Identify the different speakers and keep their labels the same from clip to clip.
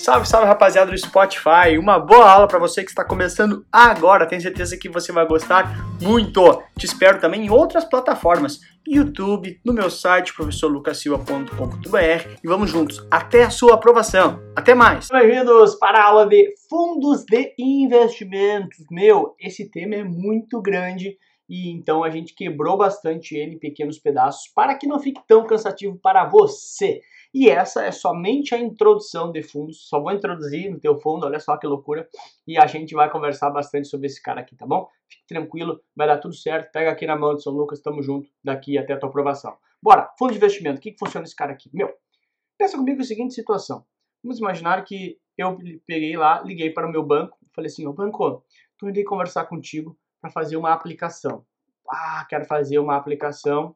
Speaker 1: Salve, salve rapaziada do Spotify. Uma boa aula para você que está começando agora. Tenho certeza que você vai gostar muito. Te espero também em outras plataformas, YouTube, no meu site professorlucasilva.com.br e vamos juntos até a sua aprovação. Até mais.
Speaker 2: Bem-vindos para a aula de fundos de investimentos. Meu, esse tema é muito grande e então a gente quebrou bastante ele em pequenos pedaços para que não fique tão cansativo para você. E essa é somente a introdução de fundos. Só vou introduzir no teu fundo, olha só que loucura. E a gente vai conversar bastante sobre esse cara aqui, tá bom? Fique tranquilo, vai dar tudo certo. Pega aqui na mão de São Lucas, tamo junto daqui até a tua aprovação. Bora, fundo de investimento, o que, que funciona esse cara aqui? Meu, pensa comigo a seguinte situação. Vamos imaginar que eu peguei lá, liguei para o meu banco, falei assim, ô banco, tô indo conversar contigo para fazer uma aplicação. Ah, quero fazer uma aplicação,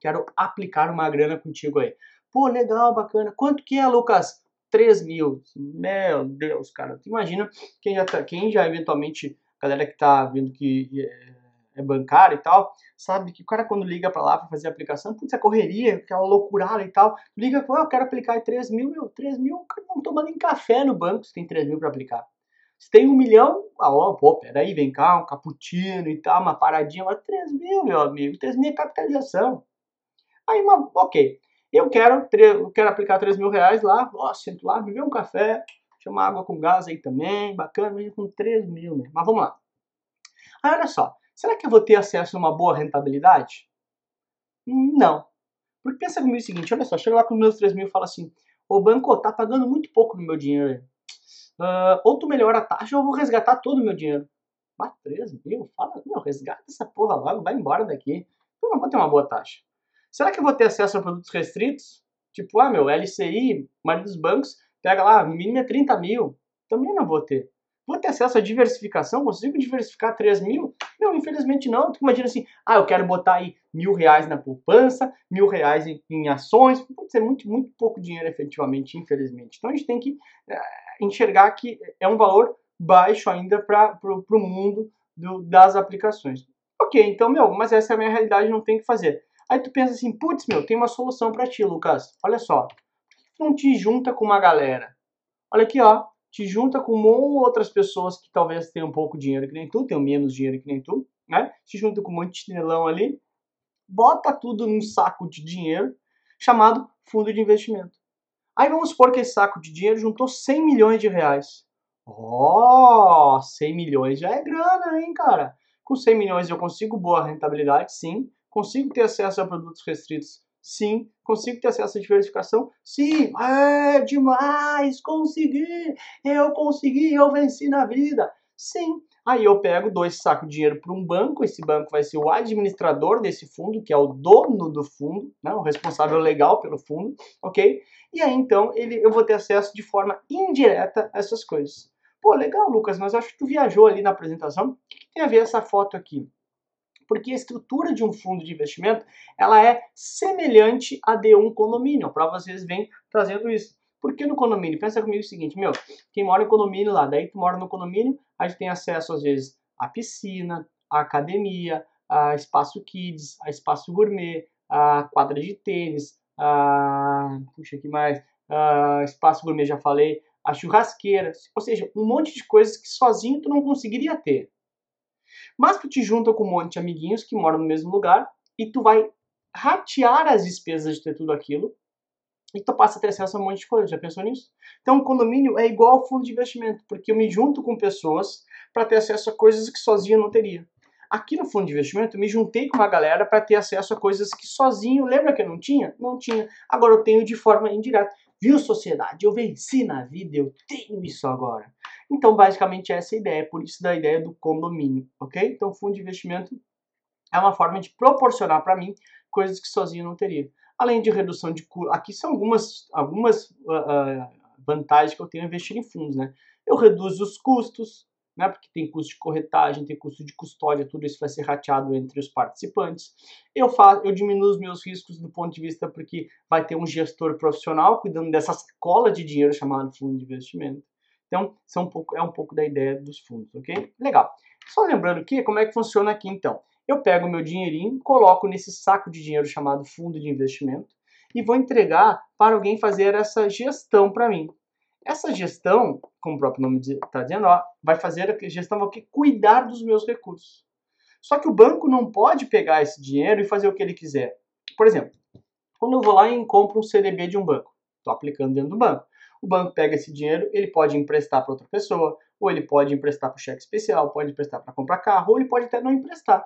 Speaker 2: quero aplicar uma grana contigo aí. Pô, legal, bacana. Quanto que é, Lucas? 3 mil. Meu Deus, cara. Tu imagina quem já, tá, quem já eventualmente, a galera que tá vendo que é, é bancário e tal, sabe que o cara quando liga para lá para fazer a aplicação, putz, a correria, aquela loucurada e tal, liga, ah, eu quero aplicar 3 mil, meu, 3 mil, cara não toma nem café no banco se tem 3 mil para aplicar. Se tem um milhão, ah, ó, pô, peraí, vem cá, um cappuccino e tal, uma paradinha, mas 3 mil, meu amigo, 3 mil é capitalização. Aí, uma, ok. Eu quero, eu quero aplicar 3 mil reais lá, ó, sento lá, beber um café, chama água com gás aí também, bacana, com 3 mil, né? Mas vamos lá. Aí olha só, será que eu vou ter acesso a uma boa rentabilidade? Não. Porque pensa comigo o seguinte, olha só, chega lá com meus 3 mil e fala assim, o banco tá pagando muito pouco no meu dinheiro. Uh, ou tu melhora a taxa ou eu vou resgatar todo o meu dinheiro. Ah, 3 mil? Fala, meu, resgata essa porra logo, vai embora daqui. Eu não vou ter uma boa taxa. Será que eu vou ter acesso a produtos restritos? Tipo, ah, meu, LCI, maioria dos bancos, pega lá, mínimo é 30 mil. Também não vou ter. Vou ter acesso à diversificação? Consigo diversificar 3 mil? Não, infelizmente não. Tu imagina assim, ah, eu quero botar aí mil reais na poupança, mil reais em, em ações. Pode ser muito, muito pouco dinheiro, efetivamente, infelizmente. Então a gente tem que é, enxergar que é um valor baixo ainda para o mundo do, das aplicações. Ok, então, meu, mas essa é a minha realidade, não tem o que fazer. Aí tu pensa assim, putz, meu, tem uma solução para ti, Lucas. Olha só. Não te junta com uma galera. Olha aqui, ó. Te junta com outras pessoas que talvez tenham pouco dinheiro que nem tu, tenham menos dinheiro que nem tu, né? Te junta com um monte de chinelão ali. Bota tudo num saco de dinheiro chamado fundo de investimento. Aí vamos supor que esse saco de dinheiro juntou 100 milhões de reais. Oh, 100 milhões já é grana, hein, cara? Com 100 milhões eu consigo boa rentabilidade, sim. Consigo ter acesso a produtos restritos? Sim. Consigo ter acesso à diversificação? Sim. É demais! Consegui! Eu consegui! Eu venci na vida! Sim. Aí eu pego, dou esse saco de dinheiro para um banco, esse banco vai ser o administrador desse fundo, que é o dono do fundo, né, o responsável legal pelo fundo, ok? E aí então ele, eu vou ter acesso de forma indireta a essas coisas. Pô, legal, Lucas, mas acho que tu viajou ali na apresentação. O que, que tem a ver essa foto aqui? Porque a estrutura de um fundo de investimento ela é semelhante à de um condomínio. A prova às vezes vem trazendo isso. Porque no condomínio, pensa comigo o seguinte, meu, quem mora em condomínio lá, daí tu mora no condomínio, a gente tem acesso às vezes à piscina, à academia, a espaço kids, a espaço gourmet, a quadra de tênis, a puxa que mais, a espaço gourmet já falei, a churrasqueira, ou seja, um monte de coisas que sozinho tu não conseguiria ter. Mas tu te junta com um monte de amiguinhos que moram no mesmo lugar e tu vai ratear as despesas de ter tudo aquilo e tu passa a ter acesso a um monte de coisa. Já pensou nisso? Então, o condomínio é igual ao fundo de investimento, porque eu me junto com pessoas para ter acesso a coisas que sozinho não teria. Aqui no fundo de investimento, eu me juntei com uma galera para ter acesso a coisas que sozinho, lembra que eu não tinha? Não tinha. Agora eu tenho de forma indireta. Viu, sociedade? Eu venci na vida, eu tenho isso agora. Então, basicamente, essa é a ideia, por isso da ideia do condomínio, ok? Então, fundo de investimento é uma forma de proporcionar para mim coisas que sozinho não teria. Além de redução de custos, aqui são algumas, algumas uh, uh, vantagens que eu tenho a investir em fundos, né? Eu reduzo os custos, né? Porque tem custo de corretagem, tem custo de custódia, tudo isso vai ser rateado entre os participantes. Eu faço, eu diminuo os meus riscos do ponto de vista porque vai ter um gestor profissional cuidando dessa escola de dinheiro chamado fundo de investimento. Então, são um pouco, é um pouco da ideia dos fundos, ok? Legal. Só lembrando aqui, como é que funciona aqui então? Eu pego o meu dinheirinho, coloco nesse saco de dinheiro chamado fundo de investimento e vou entregar para alguém fazer essa gestão para mim. Essa gestão, como o próprio nome está dizendo, ó, vai fazer a gestão vai cuidar dos meus recursos. Só que o banco não pode pegar esse dinheiro e fazer o que ele quiser. Por exemplo, quando eu vou lá e compro um CDB de um banco, estou aplicando dentro do banco. O banco pega esse dinheiro, ele pode emprestar para outra pessoa, ou ele pode emprestar para o cheque especial, pode emprestar para comprar carro, ou ele pode até não emprestar.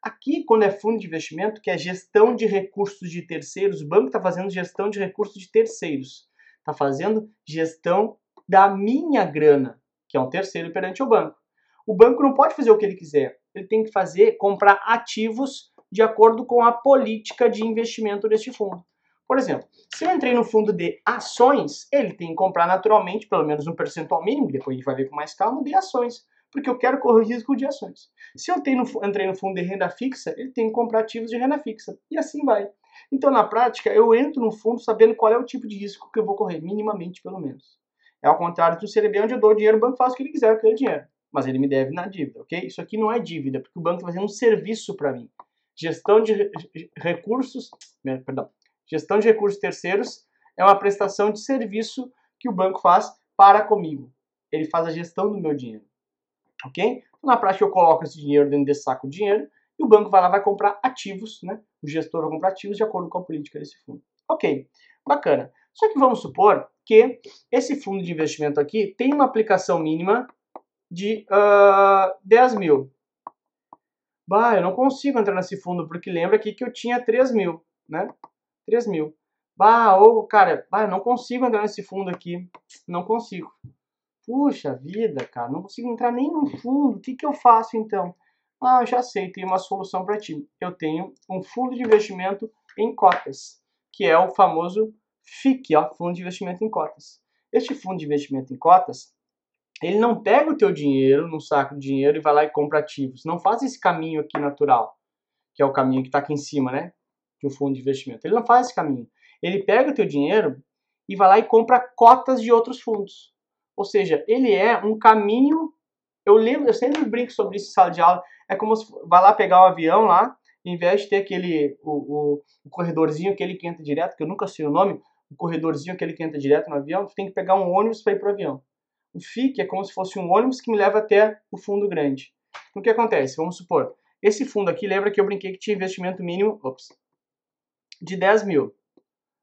Speaker 2: Aqui, quando é fundo de investimento, que é gestão de recursos de terceiros, o banco está fazendo gestão de recursos de terceiros. Está fazendo gestão da minha grana, que é um terceiro perante o banco. O banco não pode fazer o que ele quiser. Ele tem que fazer, comprar ativos de acordo com a política de investimento deste fundo. Por exemplo, se eu entrei no fundo de ações, ele tem que comprar naturalmente pelo menos um percentual mínimo, depois a gente vai ver com mais calma, de ações, porque eu quero correr o risco de ações. Se eu no, entrei no fundo de renda fixa, ele tem que comprar ativos de renda fixa, e assim vai. Então, na prática, eu entro no fundo sabendo qual é o tipo de risco que eu vou correr, minimamente pelo menos. É ao contrário do CDB, onde eu dou dinheiro, o banco faz o que ele quiser com aquele dinheiro. Mas ele me deve na dívida, ok? Isso aqui não é dívida, porque o banco está fazendo um serviço para mim. Gestão de recursos, perdão, Gestão de recursos terceiros é uma prestação de serviço que o banco faz para comigo. Ele faz a gestão do meu dinheiro. Ok? Na prática, eu coloco esse dinheiro dentro desse saco de dinheiro e o banco vai lá vai comprar ativos, né? O gestor vai comprar ativos de acordo com a política desse fundo. Ok, bacana. Só que vamos supor que esse fundo de investimento aqui tem uma aplicação mínima de uh, 10 mil. Bah, eu não consigo entrar nesse fundo porque lembra aqui que eu tinha 3 mil, né? 3 mil. Bah, ou, cara, bah, não consigo entrar nesse fundo aqui. Não consigo. Puxa vida, cara, não consigo entrar nem no fundo. O que, que eu faço então? Ah, já sei, tem uma solução para ti. Eu tenho um fundo de investimento em cotas, que é o famoso FIC, ó, Fundo de Investimento em Cotas. Este fundo de investimento em cotas, ele não pega o teu dinheiro num saco de dinheiro e vai lá e compra ativos. Não faz esse caminho aqui natural, que é o caminho que está aqui em cima, né? De um fundo de investimento. Ele não faz esse caminho. Ele pega o teu dinheiro e vai lá e compra cotas de outros fundos. Ou seja, ele é um caminho. Eu lembro, eu sempre brinco sobre isso em sala de aula. É como se vai lá pegar o um avião lá, em vez de ter aquele o, o, o, corredorzinho aquele que entra direto, que eu nunca sei o nome, o corredorzinho aquele que entra direto no avião, tu tem que pegar um ônibus para ir para o avião. O FIC é como se fosse um ônibus que me leva até o fundo grande. O que acontece? Vamos supor, esse fundo aqui, lembra que eu brinquei que tinha investimento mínimo, ops, de 10 mil.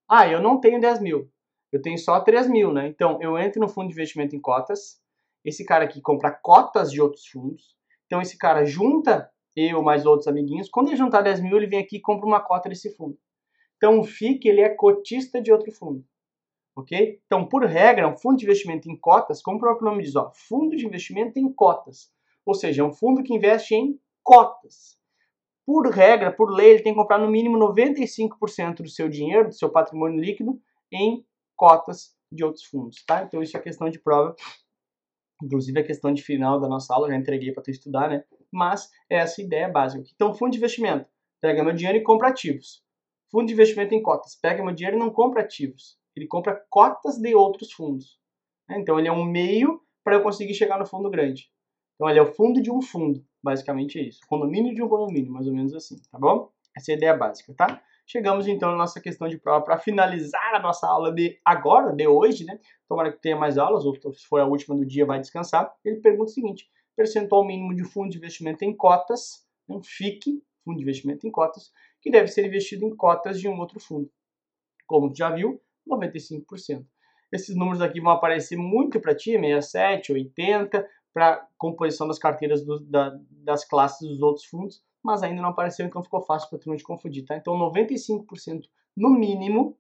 Speaker 2: Ah, eu não tenho 10 mil. Eu tenho só 3 mil, né? Então, eu entro no fundo de investimento em cotas. Esse cara aqui compra cotas de outros fundos. Então, esse cara junta eu mais outros amiguinhos. Quando ele juntar 10 mil, ele vem aqui e compra uma cota desse fundo. Então, o FIC, ele é cotista de outro fundo. Ok? Então, por regra, um fundo de investimento em cotas, como o próprio nome diz, ó, fundo de investimento em cotas. Ou seja, é um fundo que investe em cotas por regra, por lei, ele tem que comprar no mínimo 95% do seu dinheiro, do seu patrimônio líquido, em cotas de outros fundos, tá? Então isso é questão de prova, inclusive a questão de final da nossa aula, já entreguei para tu estudar, né? Mas é essa ideia básica. Então, fundo de investimento, pega meu dinheiro e compra ativos. Fundo de investimento em cotas, pega meu dinheiro e não compra ativos. Ele compra cotas de outros fundos. Né? Então, ele é um meio para eu conseguir chegar no fundo grande. Então, ele é o fundo de um fundo. Basicamente é isso. Condomínio de um condomínio, mais ou menos assim, tá bom? Essa é a ideia básica, tá? Chegamos então na nossa questão de prova para finalizar a nossa aula de agora, de hoje, né? Tomara que tenha mais aulas, ou se for a última do dia, vai descansar. Ele pergunta o seguinte: percentual mínimo de fundo de investimento em cotas, um FIC, fundo de investimento em cotas, que deve ser investido em cotas de um outro fundo. Como tu já viu, 95%. Esses números aqui vão aparecer muito para ti, 67, 80, para composição das carteiras do, da, das classes dos outros fundos, mas ainda não apareceu, então ficou fácil para tu não te confundir, tá? Então 95% no mínimo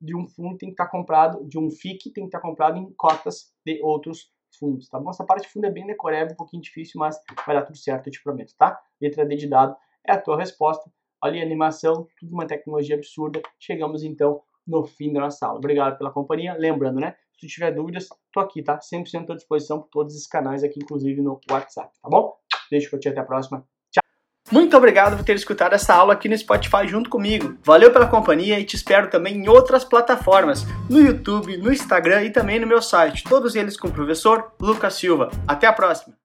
Speaker 2: de um fundo tem que estar tá comprado, de um FIC tem que estar tá comprado em cotas de outros fundos, tá bom? Essa parte de fundo é bem decoreba, um pouquinho difícil, mas vai dar tudo certo, eu te prometo, tá? Letra D de dado é a tua resposta. Ali a animação, tudo uma tecnologia absurda. Chegamos então no fim da nossa aula. Obrigado pela companhia. Lembrando, né? Se tiver dúvidas, tô aqui, tá? 100% à disposição por todos esses canais aqui, inclusive no WhatsApp, tá bom? Beijo pra ti, até a próxima. Tchau!
Speaker 1: Muito obrigado por ter escutado essa aula aqui no Spotify junto comigo. Valeu pela companhia e te espero também em outras plataformas, no YouTube, no Instagram e também no meu site, todos eles com o professor Lucas Silva. Até a próxima!